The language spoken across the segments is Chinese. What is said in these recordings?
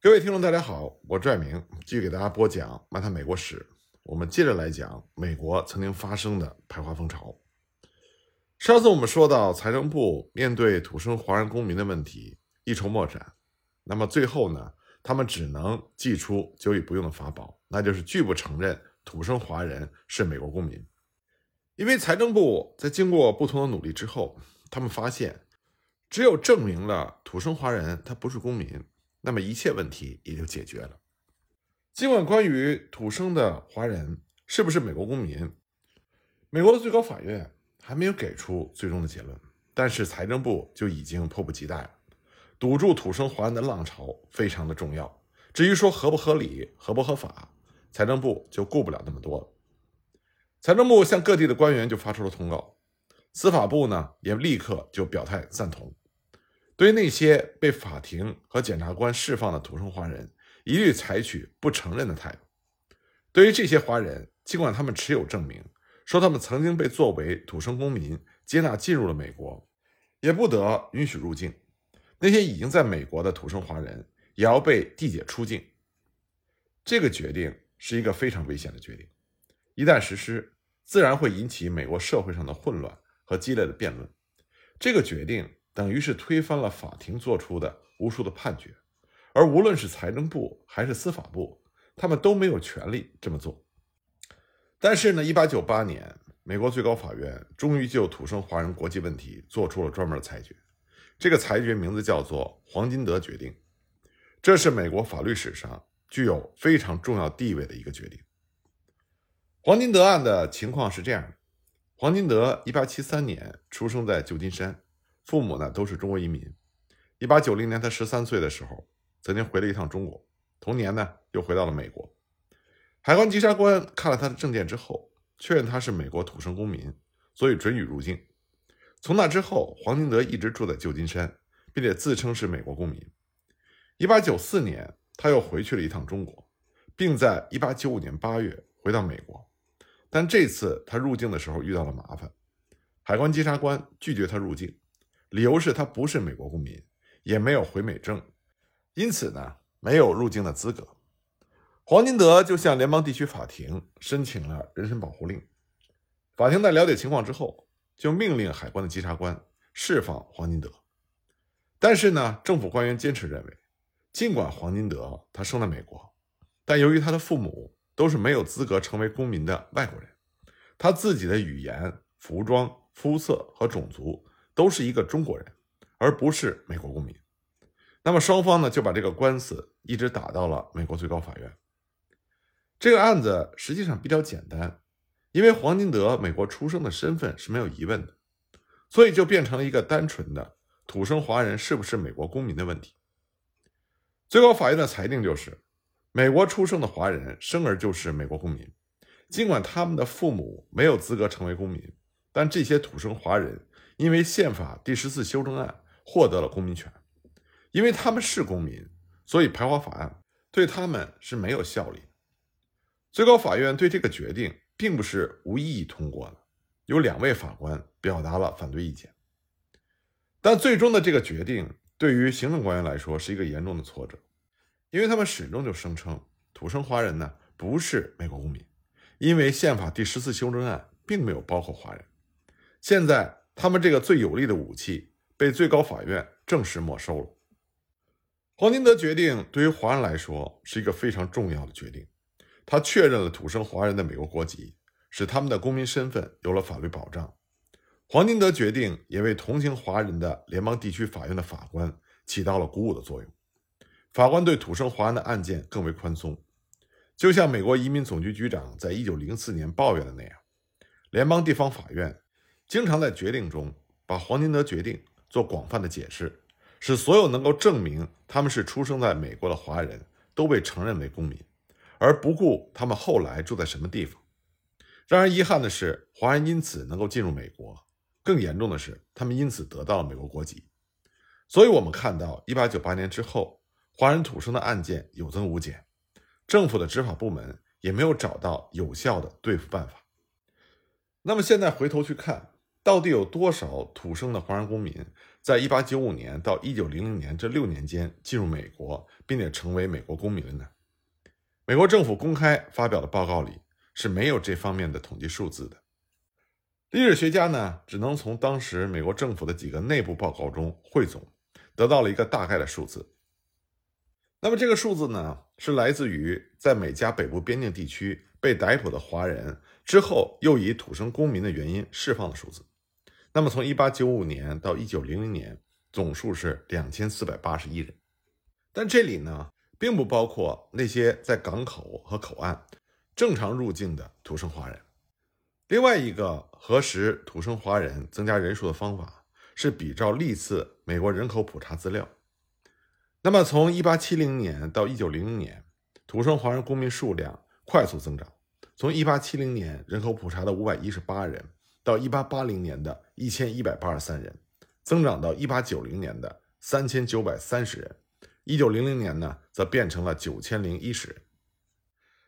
各位听众，大家好，我拽明继续给大家播讲《漫谈美国史》。我们接着来讲美国曾经发生的排华风潮。上次我们说到，财政部面对土生华人公民的问题一筹莫展，那么最后呢，他们只能祭出久已不用的法宝，那就是拒不承认土生华人是美国公民。因为财政部在经过不同的努力之后，他们发现，只有证明了土生华人他不是公民。那么一切问题也就解决了。尽管关于土生的华人是不是美国公民，美国的最高法院还没有给出最终的结论，但是财政部就已经迫不及待了。堵住土生华人的浪潮非常的重要。至于说合不合理、合不合法，财政部就顾不了那么多了。财政部向各地的官员就发出了通告，司法部呢也立刻就表态赞同。对于那些被法庭和检察官释放的土生华人，一律采取不承认的态度。对于这些华人，尽管他们持有证明，说他们曾经被作为土生公民接纳进入了美国，也不得允许入境。那些已经在美国的土生华人，也要被递解出境。这个决定是一个非常危险的决定，一旦实施，自然会引起美国社会上的混乱和激烈的辩论。这个决定。等于是推翻了法庭做出的无数的判决，而无论是财政部还是司法部，他们都没有权利这么做。但是呢，一八九八年，美国最高法院终于就土生华人国籍问题做出了专门的裁决。这个裁决名字叫做“黄金德决定”，这是美国法律史上具有非常重要地位的一个决定。黄金德案的情况是这样的：黄金德一八七三年出生在旧金山。父母呢都是中国移民。一八九零年，他十三岁的时候，曾经回了一趟中国。同年呢，又回到了美国。海关稽查官看了他的证件之后，确认他是美国土生公民，所以准予入境。从那之后，黄金德一直住在旧金山，并且自称是美国公民。一八九四年，他又回去了一趟中国，并在一八九五年八月回到美国。但这次他入境的时候遇到了麻烦，海关稽查官拒绝他入境。理由是他不是美国公民，也没有回美证，因此呢，没有入境的资格。黄金德就向联邦地区法庭申请了人身保护令。法庭在了解情况之后，就命令海关的稽查官释放黄金德。但是呢，政府官员坚持认为，尽管黄金德他生在美国，但由于他的父母都是没有资格成为公民的外国人，他自己的语言、服装、肤色和种族。都是一个中国人，而不是美国公民。那么双方呢就把这个官司一直打到了美国最高法院。这个案子实际上比较简单，因为黄金德美国出生的身份是没有疑问的，所以就变成了一个单纯的土生华人是不是美国公民的问题。最高法院的裁定就是，美国出生的华人生而就是美国公民，尽管他们的父母没有资格成为公民，但这些土生华人。因为宪法第十四修正案获得了公民权，因为他们是公民，所以排华法案对他们是没有效力。最高法院对这个决定并不是无异议通过的，有两位法官表达了反对意见。但最终的这个决定对于行政官员来说是一个严重的挫折，因为他们始终就声称土生华人呢不是美国公民，因为宪法第十四修正案并没有包括华人。现在。他们这个最有力的武器被最高法院正式没收了。黄金德决定对于华人来说是一个非常重要的决定，他确认了土生华人的美国国籍，使他们的公民身份有了法律保障。黄金德决定也为同情华人的联邦地区法院的法官起到了鼓舞的作用，法官对土生华人的案件更为宽松，就像美国移民总局局长在一九零四年抱怨的那样，联邦地方法院。经常在决定中把黄金德决定做广泛的解释，使所有能够证明他们是出生在美国的华人都被承认为公民，而不顾他们后来住在什么地方。让人遗憾的是，华人因此能够进入美国；更严重的是，他们因此得到了美国国籍。所以，我们看到1898年之后，华人土生的案件有增无减，政府的执法部门也没有找到有效的对付办法。那么，现在回头去看。到底有多少土生的华人公民在1895年到1900年这六年间进入美国，并且成为美国公民的呢？美国政府公开发表的报告里是没有这方面的统计数字的。历史学家呢，只能从当时美国政府的几个内部报告中汇总，得到了一个大概的数字。那么这个数字呢，是来自于在美加北部边境地区被逮捕的华人之后，又以土生公民的原因释放的数字。那么从1895年到1900年，总数是2481人。但这里呢，并不包括那些在港口和口岸正常入境的土生华人。另外一个核实土生华人增加人数的方法是比照历次美国人口普查资料。那么，从1870年到1900年，土生华人公民数量快速增长，从1870年人口普查的518人，到1880年的1183人，增长到1890年的3930人，1900年呢，则变成了9010人。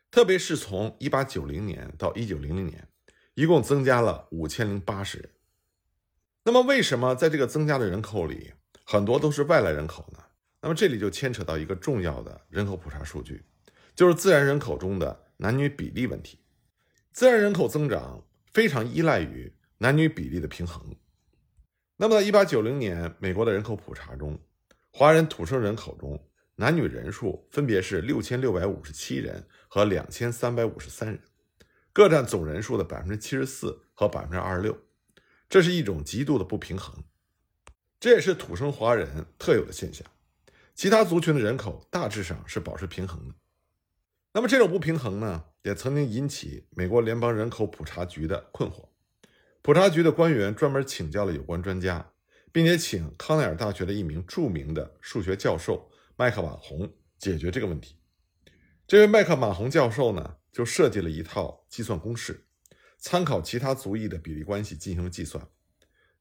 特别是从1890年到1900年，一共增加了5080人。那么，为什么在这个增加的人口里，很多都是外来人口呢？那么这里就牵扯到一个重要的人口普查数据，就是自然人口中的男女比例问题。自然人口增长非常依赖于男女比例的平衡。那么在1890年美国的人口普查中，华人土生人口中男女人数分别是6657人和2353人，各占总人数的74%和26%。这是一种极度的不平衡，这也是土生华人特有的现象。其他族群的人口大致上是保持平衡的。那么这种不平衡呢，也曾经引起美国联邦人口普查局的困惑。普查局的官员专门请教了有关专家，并且请康奈尔大学的一名著名的数学教授麦克马洪解决这个问题。这位麦克马洪教授呢，就设计了一套计算公式，参考其他族裔的比例关系进行计算，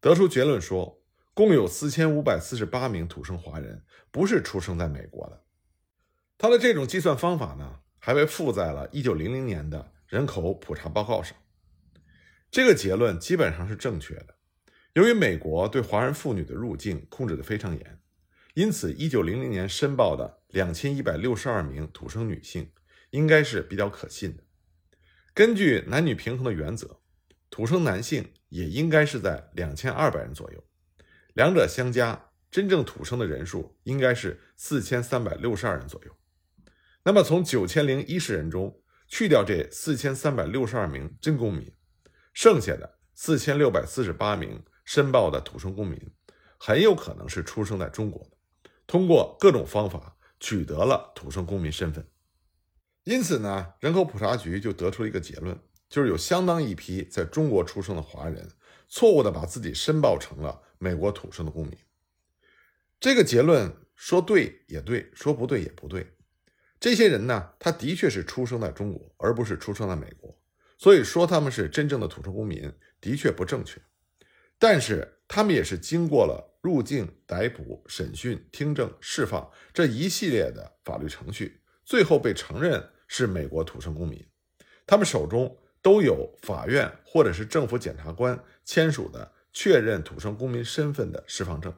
得出结论说。共有四千五百四十八名土生华人不是出生在美国的。他的这种计算方法呢，还被附在了一九零零年的人口普查报告上。这个结论基本上是正确的。由于美国对华人妇女的入境控制得非常严，因此一九零零年申报的两千一百六十二名土生女性应该是比较可信的。根据男女平衡的原则，土生男性也应该是在两千二百人左右。两者相加，真正土生的人数应该是四千三百六十二人左右。那么，从九千零一十人中去掉这四千三百六十二名真公民，剩下的四千六百四十八名申报的土生公民，很有可能是出生在中国的，通过各种方法取得了土生公民身份。因此呢，人口普查局就得出了一个结论，就是有相当一批在中国出生的华人，错误的把自己申报成了。美国土生的公民，这个结论说对也对，说不对也不对。这些人呢，他的确是出生在中国，而不是出生在美国，所以说他们是真正的土生公民的确不正确。但是他们也是经过了入境、逮捕、审讯、听证、释放这一系列的法律程序，最后被承认是美国土生公民。他们手中都有法院或者是政府检察官签署的。确认土生公民身份的释放证，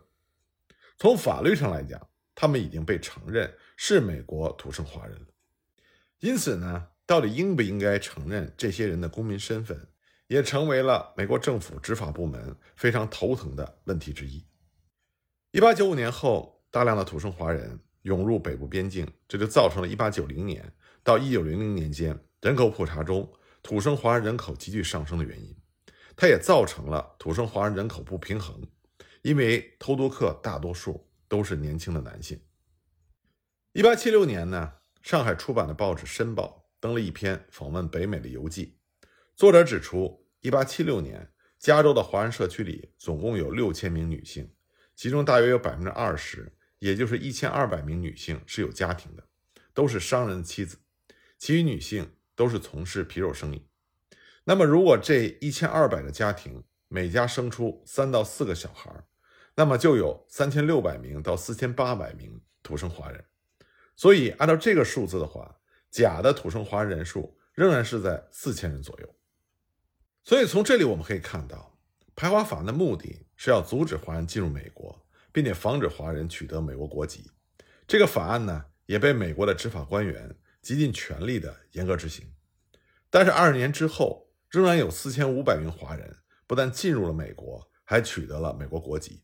从法律上来讲，他们已经被承认是美国土生华人了。因此呢，到底应不应该承认这些人的公民身份，也成为了美国政府执法部门非常头疼的问题之一。一八九五年后，大量的土生华人涌入北部边境，这就造成了一八九零年到一九零零年间人口普查中土生华人人口急剧上升的原因。它也造成了土生华人人口不平衡，因为偷渡客大多数都是年轻的男性。一八七六年呢，上海出版的报纸《申报》登了一篇访问北美的游记，作者指出，一八七六年加州的华人社区里总共有六千名女性，其中大约有百分之二十，也就是一千二百名女性是有家庭的，都是商人的妻子，其余女性都是从事皮肉生意。那么，如果这一千二百个家庭每家生出三到四个小孩，那么就有三千六百名到四千八百名土生华人。所以，按照这个数字的话，假的土生华人人数仍然是在四千人左右。所以，从这里我们可以看到，排华法案的目的是要阻止华人进入美国，并且防止华人取得美国国籍。这个法案呢，也被美国的执法官员极尽全力的严格执行。但是二十年之后，仍然有四千五百名华人不但进入了美国，还取得了美国国籍。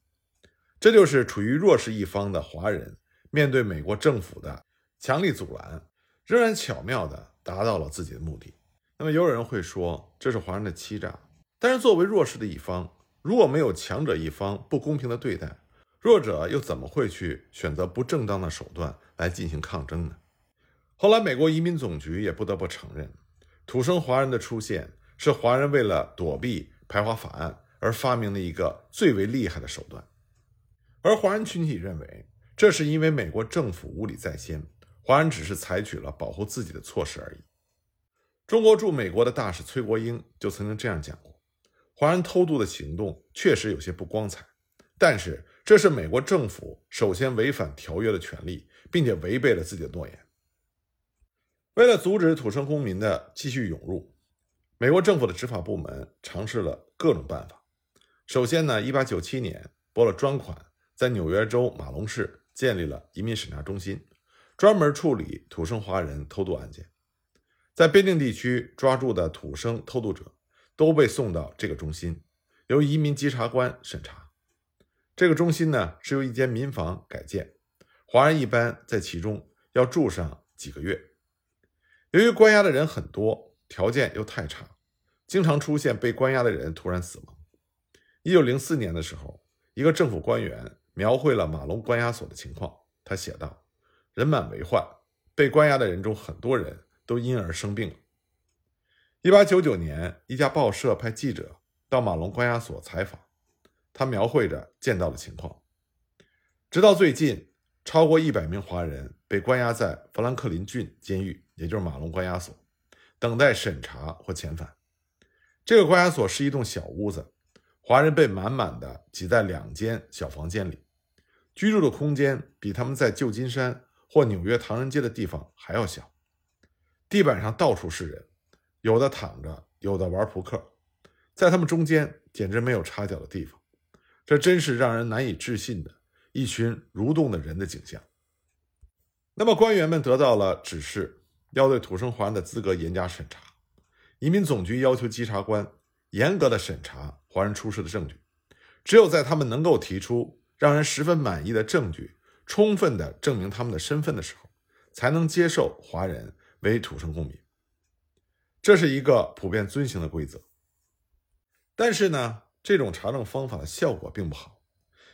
这就是处于弱势一方的华人面对美国政府的强力阻拦，仍然巧妙地达到了自己的目的。那么，有人会说这是华人的欺诈。但是，作为弱势的一方，如果没有强者一方不公平的对待，弱者又怎么会去选择不正当的手段来进行抗争呢？后来，美国移民总局也不得不承认，土生华人的出现是华人为了躲避排华法案而发明的一个最为厉害的手段。而华人群体认为，这是因为美国政府无理在先，华人只是采取了保护自己的措施而已。中国驻美国的大使崔国英就曾经这样讲过。华人偷渡的行动确实有些不光彩，但是这是美国政府首先违反条约的权利，并且违背了自己的诺言。为了阻止土生公民的继续涌入，美国政府的执法部门尝试了各种办法。首先呢，1897年拨了专款，在纽约州马龙市建立了移民审查中心，专门处理土生华人偷渡案件，在边境地区抓住的土生偷渡者。都被送到这个中心，由移民稽查官审查。这个中心呢是由一间民房改建，华人一般在其中要住上几个月。由于关押的人很多，条件又太差，经常出现被关押的人突然死亡。一九零四年的时候，一个政府官员描绘了马龙关押所的情况，他写道：“人满为患，被关押的人中很多人都因而生病了。”一八九九年，一家报社派记者到马龙关押所采访，他描绘着见到的情况。直到最近，超过一百名华人被关押在富兰克林郡监狱，也就是马龙关押所，等待审查或遣返。这个关押所是一栋小屋子，华人被满满的挤在两间小房间里，居住的空间比他们在旧金山或纽约唐人街的地方还要小，地板上到处是人。有的躺着，有的玩扑克，在他们中间简直没有插脚的地方，这真是让人难以置信的一群蠕动的人的景象。那么官员们得到了指示，要对土生华人的资格严加审查。移民总局要求稽查官严格的审查华人出示的证据，只有在他们能够提出让人十分满意的证据，充分的证明他们的身份的时候，才能接受华人为土生公民。这是一个普遍遵行的规则，但是呢，这种查证方法的效果并不好，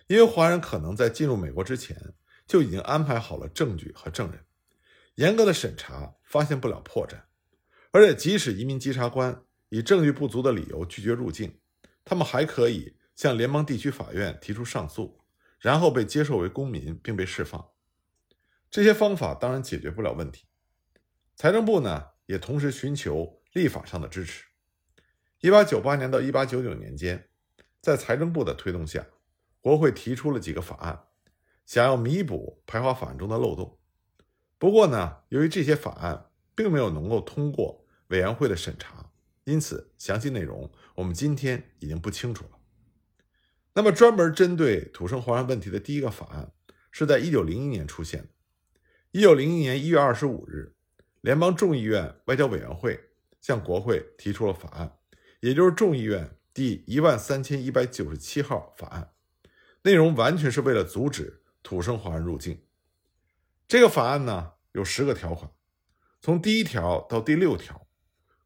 因为华人可能在进入美国之前就已经安排好了证据和证人，严格的审查发现不了破绽，而且即使移民稽查官以证据不足的理由拒绝入境，他们还可以向联邦地区法院提出上诉，然后被接受为公民并被释放。这些方法当然解决不了问题，财政部呢也同时寻求。立法上的支持。一八九八年到一八九九年间，在财政部的推动下，国会提出了几个法案，想要弥补排华法案中的漏洞。不过呢，由于这些法案并没有能够通过委员会的审查，因此详细内容我们今天已经不清楚了。那么，专门针对土生华人问题的第一个法案是在一九零一年出现的。一九零一年一月二十五日，联邦众议院外交委员会。向国会提出了法案，也就是众议院第一万三千一百九十七号法案，内容完全是为了阻止土生华人入境。这个法案呢有十个条款，从第一条到第六条，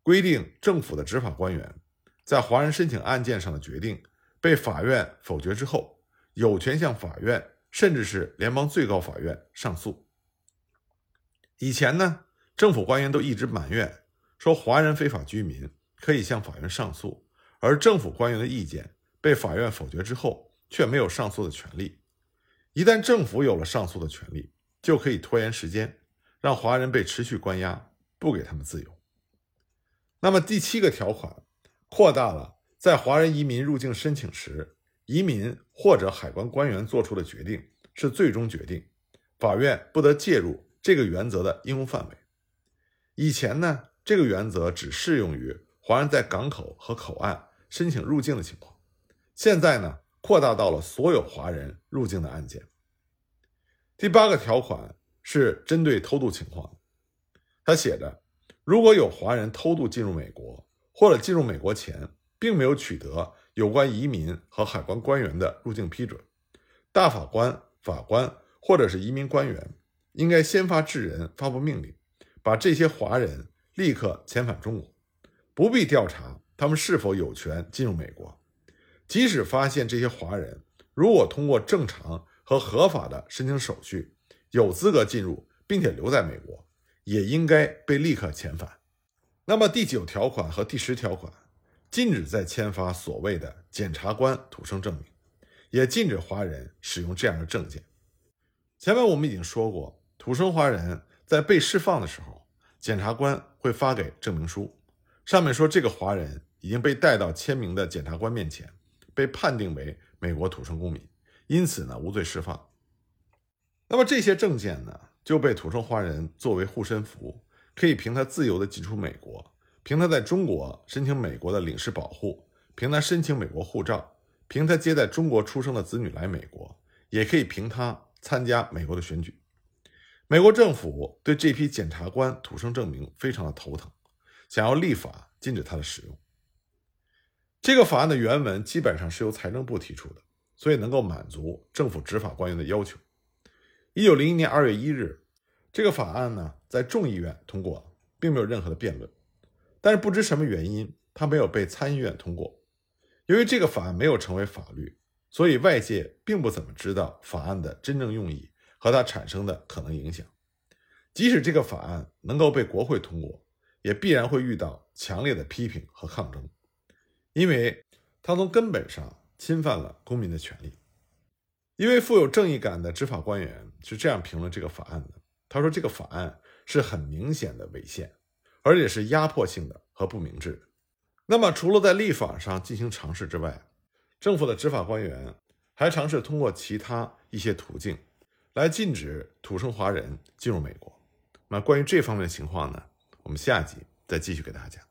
规定政府的执法官员在华人申请案件上的决定被法院否决之后，有权向法院甚至是联邦最高法院上诉。以前呢，政府官员都一直埋怨。说华人非法居民可以向法院上诉，而政府官员的意见被法院否决之后，却没有上诉的权利。一旦政府有了上诉的权利，就可以拖延时间，让华人被持续关押，不给他们自由。那么第七个条款扩大了在华人移民入境申请时，移民或者海关官员做出的决定是最终决定，法院不得介入这个原则的应用范围。以前呢？这个原则只适用于华人在港口和口岸申请入境的情况。现在呢，扩大到了所有华人入境的案件。第八个条款是针对偷渡情况，他写着：如果有华人偷渡进入美国，或者进入美国前并没有取得有关移民和海关官员的入境批准，大法官、法官或者是移民官员应该先发制人，发布命令，把这些华人立刻遣返中国，不必调查他们是否有权进入美国。即使发现这些华人如果通过正常和合法的申请手续有资格进入，并且留在美国，也应该被立刻遣返。那么第九条款和第十条款禁止再签发所谓的检察官土生证明，也禁止华人使用这样的证件。前面我们已经说过，土生华人在被释放的时候，检察官会发给证明书，上面说这个华人已经被带到签名的检察官面前。被判定为美国土生公民，因此呢无罪释放。那么这些证件呢就被土生华人作为护身符，可以凭他自由的进出美国，凭他在中国申请美国的领事保护，凭他申请美国护照，凭他接待中国出生的子女来美国，也可以凭他参加美国的选举。美国政府对这批检察官土生证明非常的头疼，想要立法禁止他的使用。这个法案的原文基本上是由财政部提出的，所以能够满足政府执法官员的要求。一九零一年二月一日，这个法案呢在众议院通过，并没有任何的辩论。但是不知什么原因，它没有被参议院通过。由于这个法案没有成为法律，所以外界并不怎么知道法案的真正用意和它产生的可能影响。即使这个法案能够被国会通过，也必然会遇到强烈的批评和抗争。因为他从根本上侵犯了公民的权利。一位富有正义感的执法官员是这样评论这个法案的：“他说，这个法案是很明显的违宪，而且是压迫性的和不明智。那么，除了在立法上进行尝试之外，政府的执法官员还尝试通过其他一些途径来禁止土生华人进入美国。那关于这方面的情况呢？我们下集再继续给大家讲。